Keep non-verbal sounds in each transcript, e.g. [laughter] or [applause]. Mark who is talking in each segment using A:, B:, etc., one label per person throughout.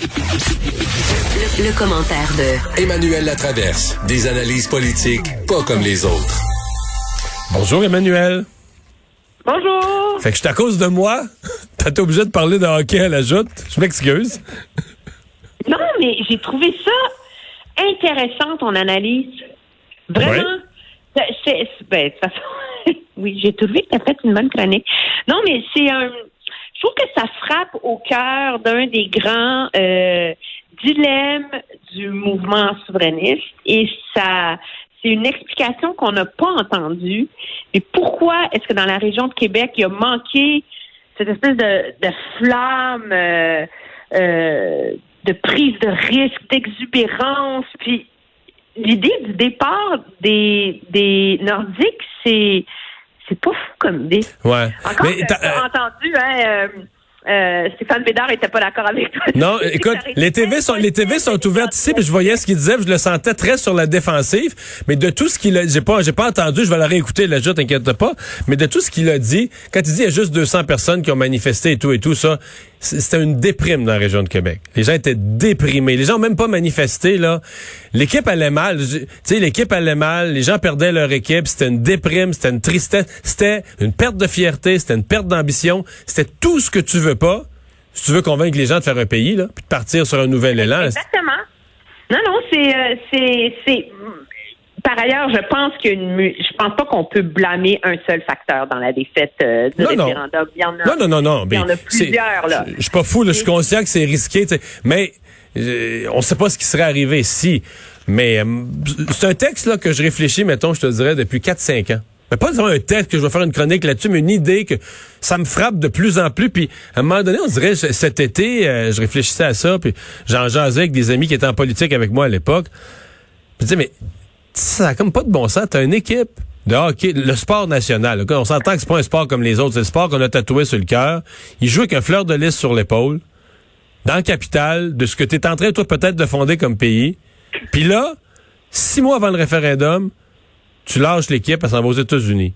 A: Le, le commentaire de
B: Emmanuel Latraverse. Des analyses politiques pas comme les autres.
C: Bonjour Emmanuel.
D: Bonjour.
C: Fait que c'est à cause de moi, [laughs] t'as été obligé de parler de hockey à la joute. Je m'excuse.
D: Non, mais j'ai trouvé ça intéressant, ton analyse. Vraiment. C'est, c'est- ben, de toute façon, [laughs] oui, j'ai trouvé que tu as fait une bonne chronique. Non, mais c'est un. Je trouve que ça frappe au cœur d'un des grands euh, dilemmes du mouvement souverainiste et ça. C'est une explication qu'on n'a pas entendue. Et pourquoi est-ce que dans la région de Québec, il a manqué cette espèce de, de flamme euh, euh, de prise de risque, d'exubérance? Puis l'idée du départ des, des Nordiques, c'est c'est pas fou comme idée.
C: Ouais.
D: Encore
C: Mais euh,
D: entendu, hein, euh, euh, Stéphane Bédard était pas d'accord avec toi.
C: Non, [laughs] écoute, les TV sont les TV sont ouvertes ici, puis je voyais ce qu'il disait, je le sentais très sur la défensive, mais de tout ce qu'il a, j'ai pas j'ai pas entendu, je vais la réécouter joute, t'inquiète pas, mais de tout ce qu'il a dit, quand il dit il y a juste 200 personnes qui ont manifesté et tout et tout ça, c'était une déprime dans la région de Québec. Les gens étaient déprimés, les gens ont même pas manifesté là. L'équipe allait mal, tu sais l'équipe allait mal, les gens perdaient leur équipe, c'était une déprime, c'était une tristesse, c'était une perte de fierté, c'était une perte d'ambition, c'était tout ce que tu veux pas. Si tu veux convaincre les gens de faire un pays, là, puis de partir sur un nouvel élan,
D: Exactement. Non, non, c'est euh, c'est c'est par ailleurs, je pense qu'une je pense pas qu'on peut blâmer un seul facteur dans la défaite euh, du
C: Non, non.
D: référendum. Il y en a.
C: Non, non, non, non.
D: Il y en a plusieurs, là.
C: Je suis pas fou, là, je suis conscient que c'est risqué, mais euh, on sait pas ce qui serait arrivé si. Mais euh, c'est un texte là, que je réfléchis, mettons, je te dirais, depuis 4-5 ans. Mais pas disons un texte que je vais faire une chronique là-dessus, mais une idée que ça me frappe de plus en plus. Puis à un moment donné, on dirait, cet été, euh, je réfléchissais à ça, puis j'en jasais avec des amis qui étaient en politique avec moi à l'époque. Je disais, mais ça a comme pas de bon sens. T'as une équipe de hockey, le sport national. On s'entend que c'est pas un sport comme les autres. C'est le sport qu'on a tatoué sur le cœur. Il joue avec un fleur de lys sur l'épaule, dans la capitale, de ce que tu es en train, toi, peut-être de fonder comme pays. Puis là, six mois avant le référendum, tu lâches l'équipe, elle s'en va aux États-Unis.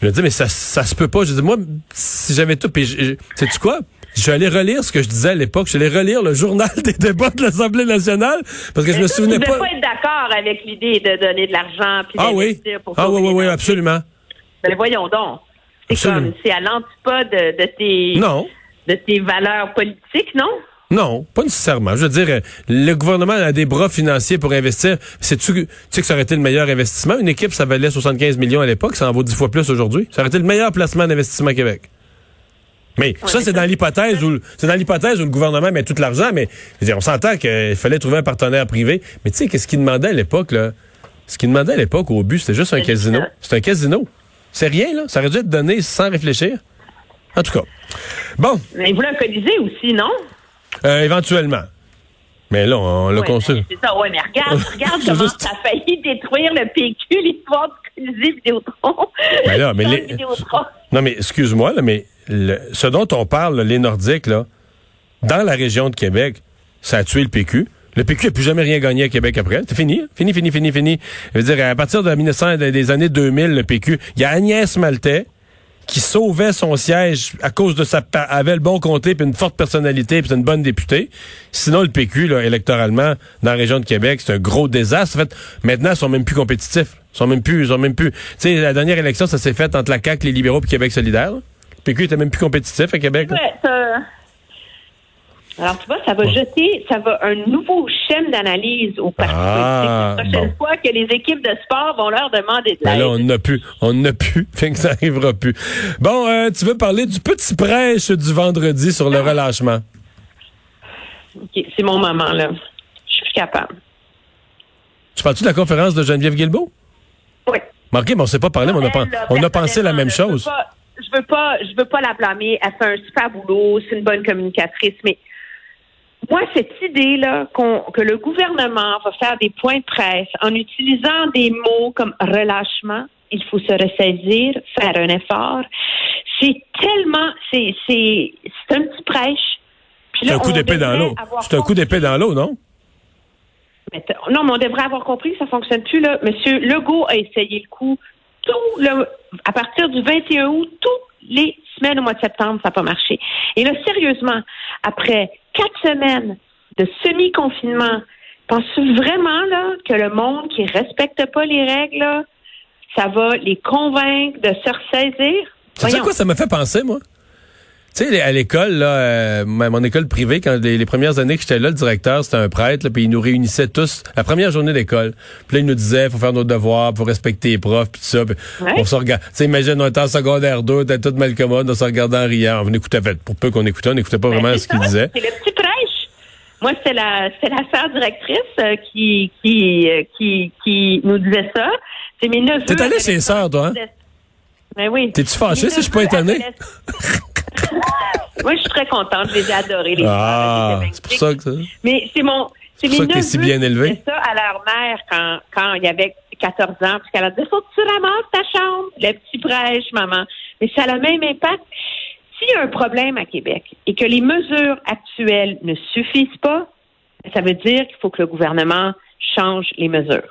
C: Je me dis, mais ça, ça se peut pas. Je dis, moi, si j'avais tout, puis sais-tu quoi? Je vais aller relire ce que je disais à l'époque. Je vais aller relire le journal [laughs] des débats de l'Assemblée nationale, parce que je me
D: Mais ça,
C: souvenais pas.
D: devez pas être d'accord avec l'idée de donner de l'argent puis
C: Ah oui.
D: pour
C: Ah oui, oui, oui, absolument.
D: Ben voyons donc. C'est comme c'est à l'antipode de, de tes
C: Non.
D: de tes valeurs politiques, non?
C: Non, pas nécessairement. Je veux dire, euh, le gouvernement a des bras financiers pour investir. C'est-tu tu sais que ça aurait été le meilleur investissement? Une équipe, ça valait 75 millions à l'époque, ça en vaut 10 fois plus aujourd'hui. Ça aurait été le meilleur placement d'investissement Québec. Mais ça, c'est dans l'hypothèse où c'est dans l'hypothèse où le gouvernement met tout l'argent, mais je veux dire, on s'entend qu'il fallait trouver un partenaire privé. Mais tu sais, qu'est-ce qu'il demandait à l'époque, là? Ce qu'il demandait à l'époque au but, c'était juste un casino. C'est un casino. C'est rien, là. Ça aurait dû être donné sans réfléchir. En tout cas. Bon,
D: Mais il voulait un colisée aussi, non?
C: Euh, éventuellement. Mais là, on l'a
D: Ouais,
C: conçu.
D: ben, C'est ça, ouais, mais regarde, [laughs] regarde comment
C: juste-
D: ça a failli détruire le PQ, l'histoire du Colisée Vidéotron.
C: Ben là, mais [laughs]
D: Dans
C: les-
D: le Vidéotron.
C: Non, mais excuse-moi, mais le- ce dont on parle, les Nordiques, là, dans la région de Québec, ça a tué le PQ. Le PQ n'a plus jamais rien gagné à Québec après. C'est fini. hein? Fini, fini, fini, fini. Je veux dire, à partir de 1900, des des années 2000, le PQ, il y a Agnès Maltais qui sauvait son siège à cause de sa avait le bon comté puis une forte personnalité puis une bonne députée. Sinon le PQ là, électoralement dans la région de Québec, c'est un gros désastre. En fait, maintenant ils sont même plus compétitifs. Ils sont même plus ils sont même plus. Tu sais la dernière élection ça s'est fait entre la CAQ, les libéraux puis Québec solidaire. là. Le PQ était même plus compétitif à Québec. là.
D: Ouais, Alors, tu vois, ça va jeter, ça va un nouveau schéma d'analyse au parti
C: Ah.
D: La prochaine
C: bon.
D: fois que les équipes de sport vont leur demander de
C: Mais
D: l'aide.
C: là, on n'a plus. On n'a plus. [laughs] Fait que ça arrivera plus. Bon, euh, tu veux parler du petit prêche du vendredi sur le relâchement?
D: OK, c'est mon moment, là. Je suis plus capable.
C: Tu parles-tu de la conférence de Geneviève Guilbeault?
D: Oui.
C: Marqué, mais on s'est pas parlé, mais on a, pen-
D: Elle, là,
C: on a pensé la même chose.
D: Je veux pas, je veux pas la blâmer. Elle fait un super boulot. C'est une bonne communicatrice, mais moi, cette idée-là que le gouvernement va faire des points de presse en utilisant des mots comme relâchement, il faut se ressaisir, faire un effort, c'est tellement, c'est, c'est, c'est un petit prêche.
C: C'est un coup d'épée dans l'eau. C'est un coup d'épée dans l'eau, non?
D: non, mais on devrait avoir compris que ça fonctionne plus, là. Monsieur Legault a essayé le coup. Tout le, à partir du 21 août, toutes les semaines au mois de septembre, ça n'a pas marché. Et là, sérieusement, après quatre semaines de semi-confinement, penses-tu vraiment, là, que le monde qui respecte pas les règles, là, ça va les convaincre de se ressaisir?
C: Sais
D: Voyons.
C: quoi ça me fait penser, moi? Tu sais, à l'école, là, euh, mon école privée, quand les, les premières années que j'étais là, le directeur, c'était un prêtre, puis il nous réunissait tous la première journée d'école. Puis là, il nous disait, faut faire nos devoirs, faut respecter les profs, puis tout ça.
D: Ouais.
C: on se regarde. Tu sais, imagine, on était en secondaire 2, on était tous mal commodes, on se regardait en riant. On écoutait, pour peu qu'on écoutait, on n'écoutait pas
D: Ben,
C: vraiment
D: c'est
C: ce qu'il
D: ça,
C: disait.
D: C'est le. Moi, c'était la, c'était la sœur directrice euh, qui, qui, euh, qui, qui nous disait ça. C'est mes neveux.
C: T'es allé chez les sœurs, toi, hein?
D: Ben oui.
C: T'es-tu fâché
D: Mes
C: si je suis pas
D: neveux
C: étonné?
D: adolescents. [laughs] Moi, je suis très contente. Je les ai adorés, les
C: Ah, c'est pour ça que ça.
D: Mais c'est mon, c'est
C: C'est
D: mes
C: pour ça que t'es
D: neveux
C: si bien
D: qui
C: élevé.
D: disaient ça à leur mère quand, quand il y avait 14 ans, puis qu'elle a dit, faut que tu ramasses ta chambre, le petit prêche, maman. Mais ça a le même impact. S'il y a un problème à Québec et que les mesures actuelles ne suffisent pas, ça veut dire qu'il faut que le gouvernement change les mesures.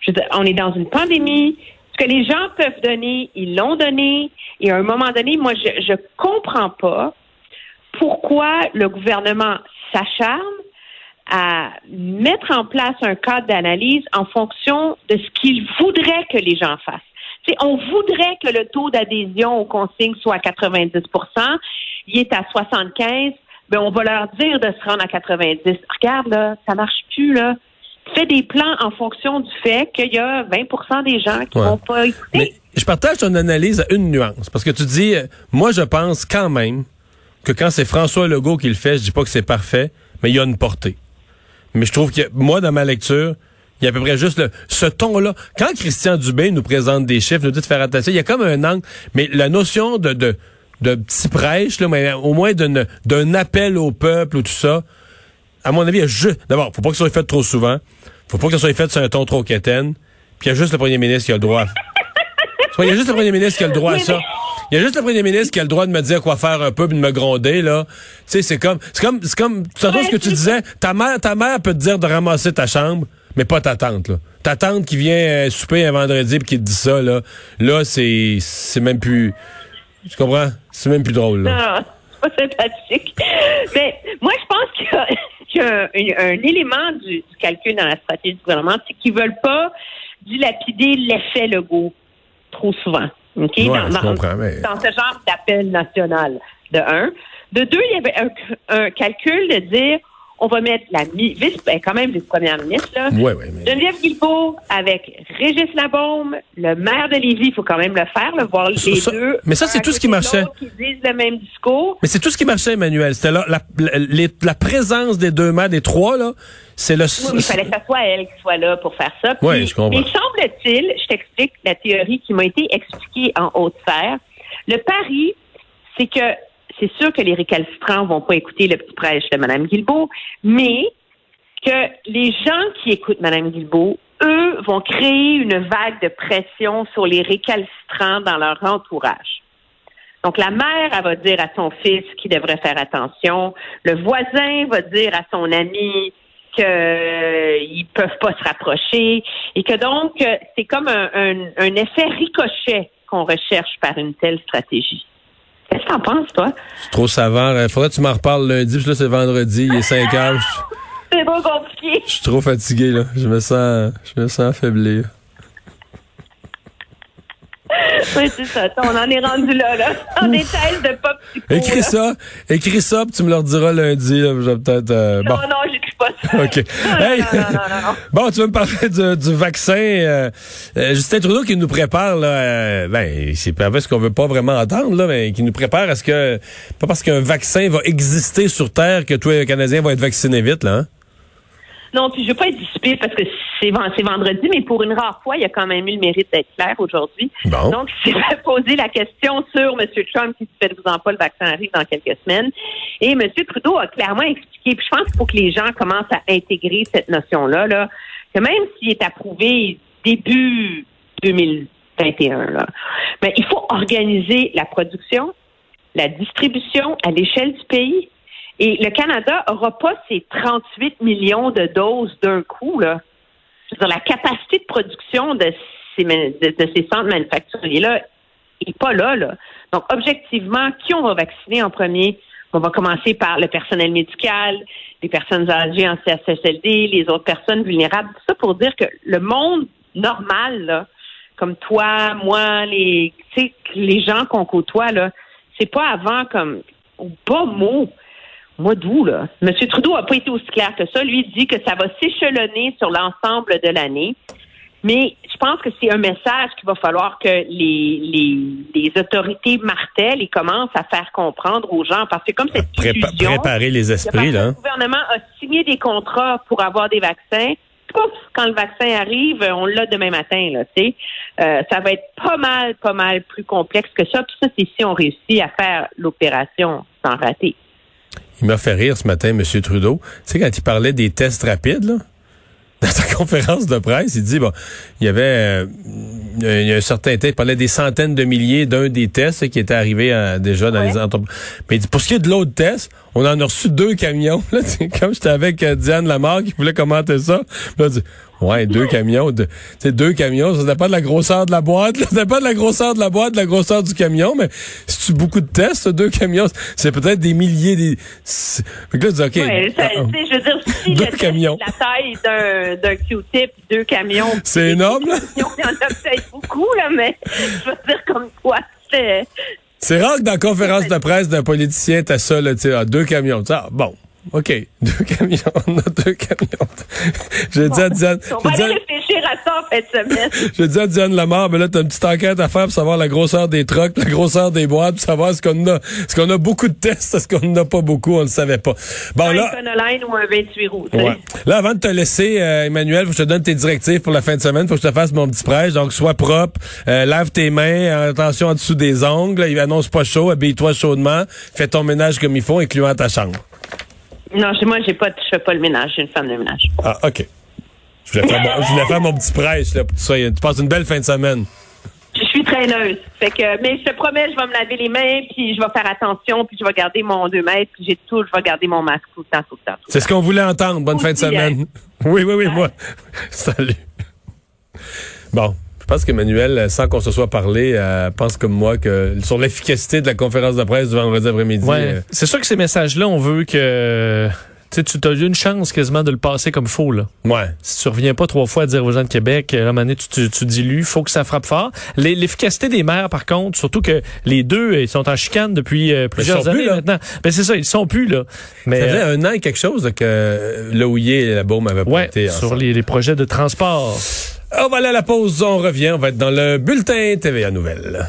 D: Je veux dire, on est dans une pandémie. Ce que les gens peuvent donner, ils l'ont donné. Et à un moment donné, moi, je je comprends pas pourquoi le gouvernement s'acharne à mettre en place un cadre d'analyse en fonction de ce qu'il voudrait que les gens fassent. On voudrait que le taux d'adhésion aux consignes soit à 90% il est à 75 ben on va leur dire de se rendre à 90. Regarde, là, ça marche plus, là. Fais des plans en fonction du fait qu'il y a 20% des gens qui
C: Ouais.
D: vont pas écouter.
C: Mais je partage ton analyse à une nuance. Parce que tu dis, euh, moi, je pense quand même que quand c'est François Legault qui le fait, je dis pas que c'est parfait, mais il y a une portée. Mais je trouve que, moi, dans ma lecture, il y a à peu près juste le, ce ton-là. Quand Christian Dubé nous présente des chiffres, nous dit de faire attention, il y a comme un angle, mais la notion de, de, de petit prêche, là, mais au moins d'un appel au peuple ou tout ça, à mon avis, il y a juste, d'abord, faut pas que ça soit fait trop souvent. Faut pas que ça soit fait sur un ton trop quétaine. Puis il y a juste le premier ministre qui a le droit. Il y a juste le premier ministre qui a le droit à ça. Il y a juste le premier ministre qui a le droit de me dire quoi faire un peu puis de me gronder, là. Tu sais, c'est comme, c'est comme, c'est comme, tu
D: Ouais,
C: ce que tu disais. Ta mère, ta mère peut te dire de ramasser ta chambre, mais pas ta tante, là. Ta tante qui vient euh, souper un vendredi puis qui te dit ça, là. Là, c'est, c'est même plus, tu comprends? C'est même plus drôle, là.
D: Non, c'est pas sympathique. Mais moi, je pense qu'il y a, [laughs] qu'il y a un, un élément du, du calcul dans la stratégie du gouvernement, c'est qu'ils veulent pas dilapider l'effet Legault trop souvent. OK?
C: Ouais,
D: dans,
C: je
D: dans-
C: comprends, mais-
D: dans ce genre d'appel national, de un. De deux, il y avait un, un calcul de dire on va mettre la vice, ben, quand même vice-première ministre, là,
C: Ouais, ouais, mais.
D: Geneviève Guilbeault avec Régis Labaume, le maire de Lévis, il faut quand même le faire, le voir les
C: Ça-
D: deux.
C: mais ça, c'est tout ce qui marchait.
D: Qui disent le même discours.
C: Mais c'est tout ce qui marchait, Emmanuel. C'était la, la, la présence des deux maires, des trois, là, c'est le...
D: Oui, mais il fallait que ce soit elle qui soit là pour faire ça. Puis,
C: je comprends.
D: Mais semble-t-il, je t'explique la théorie qui m'a été expliquée en haute sphère. Le pari, c'est que c'est sûr que les récalcitrants vont pas écouter le petit prêche de Mme Guilbeault, mais que les gens qui écoutent Mme Guilbeault, eux, vont créer une vague de pression sur les récalcitrants dans leur entourage. Donc, la mère, va dire à son fils qu'il devrait faire attention. Le voisin va dire à son ami qu'ils peuvent pas se rapprocher et que donc, euh, c'est comme un effet ricochet qu'on recherche par une telle stratégie. Qu'est-ce que t'en penses, toi?
C: C'est trop savant. Il faudrait que tu m'en reparles lundi, puis là, c'est vendredi, il est 5 heures. [laughs]
D: C'est pas compliqué.
C: Je suis trop fatigué, là. Je me sens, je me sens affaibli.
D: Oui, c'est ça. On en est rendu là, là. [laughs] On est thèse de pop
C: Écris
D: là.
C: ça, écris ça, puis tu me le rediras lundi, là. Je vais peut-être, euh, bon.
D: Non, non, j'écris pas ça. [laughs]
C: OK.
D: Non,
C: Hey!
D: non, non, non, non. [laughs]
C: Bon, tu veux me parler du, du vaccin. euh, euh, Justin Trudeau qui nous prépare, là, euh, ben, c'est pas ce qu'on veut pas vraiment entendre, là, mais qui nous prépare à ce que, pas parce qu'un vaccin va exister sur Terre que tous les Canadiens vont être vaccinés vite, là, hein?
D: Non, puis je veux pas être dissipée parce que c'est ven- c'est vendredi, mais pour une rare fois, il a quand même eu le mérite d'être clair aujourd'hui.
C: Bon.
D: Donc, [laughs] c'est fait poser la question sur M. Trump qui se fait vous en pas, le vaccin arrive dans quelques semaines. Et M. Trudeau a clairement expliqué, puis je pense qu'il faut que les gens commencent à intégrer cette notion-là, là, que même s'il est approuvé début 2021, là, mais il faut organiser la production, la distribution à l'échelle du pays. Et le Canada n'aura pas ces 38 millions de doses d'un coup. Là. Dire, la capacité de production de ces, de, centres manufacturiers-là n'est pas là, là. Donc, objectivement, qui on va vacciner en premier? On va commencer par le personnel médical, les personnes âgées en CHSLD, les autres personnes vulnérables. Tout ça pour dire que le monde normal, là, comme toi, moi, les, les gens qu'on côtoie, là, c'est pas avant comme au bas mot, mois d'août, là? M. Trudeau n'a pas été aussi clair que ça. Lui il dit que ça va s'échelonner sur l'ensemble de l'année. Mais je pense que c'est un message qu'il va falloir que les, les, les autorités martèlent et commencent à faire comprendre aux gens. Parce que comme cette
C: Prépa-
D: illusion,
C: préparer les esprits,
D: le
C: là. hein.
D: gouvernement a signé des contrats pour avoir des vaccins. Pouf, quand le vaccin arrive, on l'a demain matin, là, tu sais. Euh, ça va être pas mal, pas mal plus complexe que ça. Puis ça, c'est si on réussit à faire l'opération sans rater.
C: Il m'a fait rire ce matin, M. Trudeau. Tu sais, quand il parlait des tests rapides, là, [laughs] dans sa conférence de presse, il dit, bon, il y avait euh, il y a un certain temps, il parlait des centaines de milliers d'un des tests qui était arrivé euh, déjà dans
D: Ouais.
C: les entreprises. Mais il dit, pour ce qui est de l'autre test, on en a reçu deux camions. [laughs] Là, comme j'étais avec euh, Diane Lamarre qui voulait commenter ça. Puis là, il dit, ouais, deux camions. De, tu sais, deux camions, ça dépend de la grosseur de la boîte. Là, [laughs] ça dépend de la grosseur de la boîte, de la grosseur du camion. Mais si tu beaucoup de tests, deux camions, c'est peut-être des milliers. Des... Fait que là, tu dis, OK.
D: Ouais, ça, sais, je veux dire, si [laughs]
C: Deux
D: le
C: camions.
D: la taille d'un, d'un Q-tip, deux camions. [laughs]
C: C'est énorme, là.
D: Il y en a peut-être beaucoup, là, mais je veux dire, comme toi, c'est.
C: C'est rare que dans la conférence de presse d'un politicien, t'as ça, là, tu ah, deux camions. Ah, bon, OK, deux camions, [laughs] on a deux camions. J'ai dit à Diane,
D: On va aller réfléchir à ça en fin de semaine. [laughs]
C: j'ai dit à Diane Lamar, ben là, t'as une petite enquête à faire pour savoir la grosseur des trucks, la grosseur des boîtes, pour savoir est-ce qu'on a, est-ce qu'on a beaucoup de tests, est-ce qu'on en a pas beaucoup, on le savait pas. Bon,
D: un
C: là.
D: Econoline ou un 28 roues.
C: Ouais. Là, avant de te laisser, euh, Emmanuel, faut que je te donne tes directives pour la fin de semaine. Faut que je te fasse mon petit prêche. Donc, sois propre, euh, lave tes mains, attention en dessous des ongles. Il annonce pas chaud, habille-toi chaudement, fais ton ménage comme il faut, incluant ta chambre.
D: Non, chez moi, j'ai pas, je fais pas le ménage. J'ai une femme de ménage.
C: Ah, OK. Je voulais faire mon, je voulais faire mon petit prêche, là, pour que tu, passes une belle fin de semaine.
D: Je suis traîneuse. Fait que, mais je te promets, je vais me laver les mains, puis je vais faire attention, puis je vais garder mon 2 mètres, puis j'ai tout, je vais garder mon masque tout le temps, tout le temps.
C: C'est ce qu'on voulait entendre. Bonne fin de
D: Aussi,
C: semaine. [laughs] Oui, oui, oui, moi. Salut. Bon. Je pense qu'Emmanuel, euh, sans qu'on se soit parlé, euh, pense comme moi que sur l'efficacité de la conférence de presse du vendredi après-midi.
E: Ouais.
C: euh,
E: C'est sûr que ces messages-là, on veut que tu sais, tu as eu une chance quasiment de le passer comme faux. Là.
C: ouais.
E: Si tu reviens pas trois fois à dire aux gens de Québec, euh, à un moment donné, tu, tu, tu dilues, faut que ça frappe fort. L'efficacité des maires, par contre, surtout que les deux, ils sont en chicane depuis euh, plusieurs
C: plus,
E: années
C: là.
E: maintenant. Ben c'est ça, ils sont plus là. Mais
C: Ça faisait
E: euh,
C: un an et quelque chose là, que Loïer et la Baume avaient
E: ouais,
C: pointé
E: sur les projets de transport.
C: On va aller à la pause, on revient, on va être dans le bulletin TVA Nouvelles.